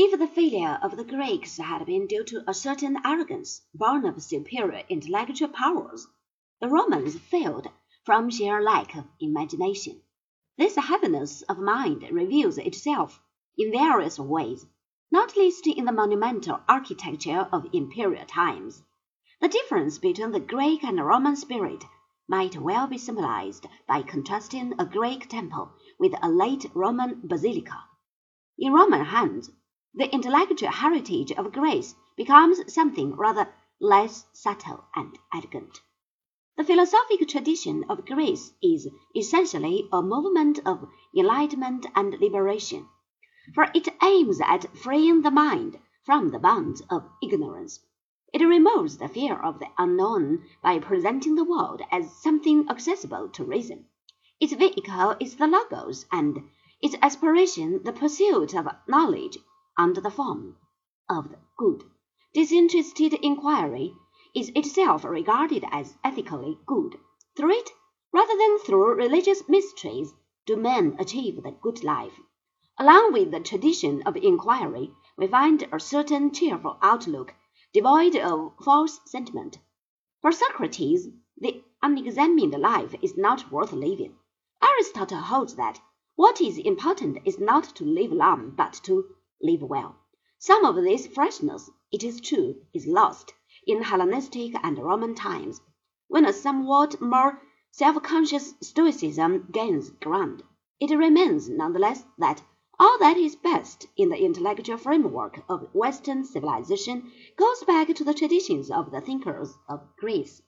If the failure of the Greeks had been due to a certain arrogance born of superior intellectual powers, the Romans failed from sheer lack of imagination. This heaviness of mind reveals itself in various ways, not least in the monumental architecture of imperial times. The difference between the Greek and Roman spirit might well be symbolized by contrasting a Greek temple with a late Roman basilica. In Roman hands, the intellectual heritage of Greece becomes something rather less subtle and elegant. The philosophic tradition of Greece is essentially a movement of enlightenment and liberation, for it aims at freeing the mind from the bonds of ignorance. It removes the fear of the unknown by presenting the world as something accessible to reason. Its vehicle is the Logos, and its aspiration the pursuit of knowledge under the form of the good. Disinterested inquiry is itself regarded as ethically good. Through it, rather than through religious mysteries, do men achieve the good life. Along with the tradition of inquiry, we find a certain cheerful outlook devoid of false sentiment. For Socrates, the unexamined life is not worth living. Aristotle holds that what is important is not to live long, but to live well. Some of this freshness, it is true, is lost in Hellenistic and Roman times, when a somewhat more self-conscious stoicism gains ground. It remains nonetheless that all that is best in the intellectual framework of Western civilization goes back to the traditions of the thinkers of Greece.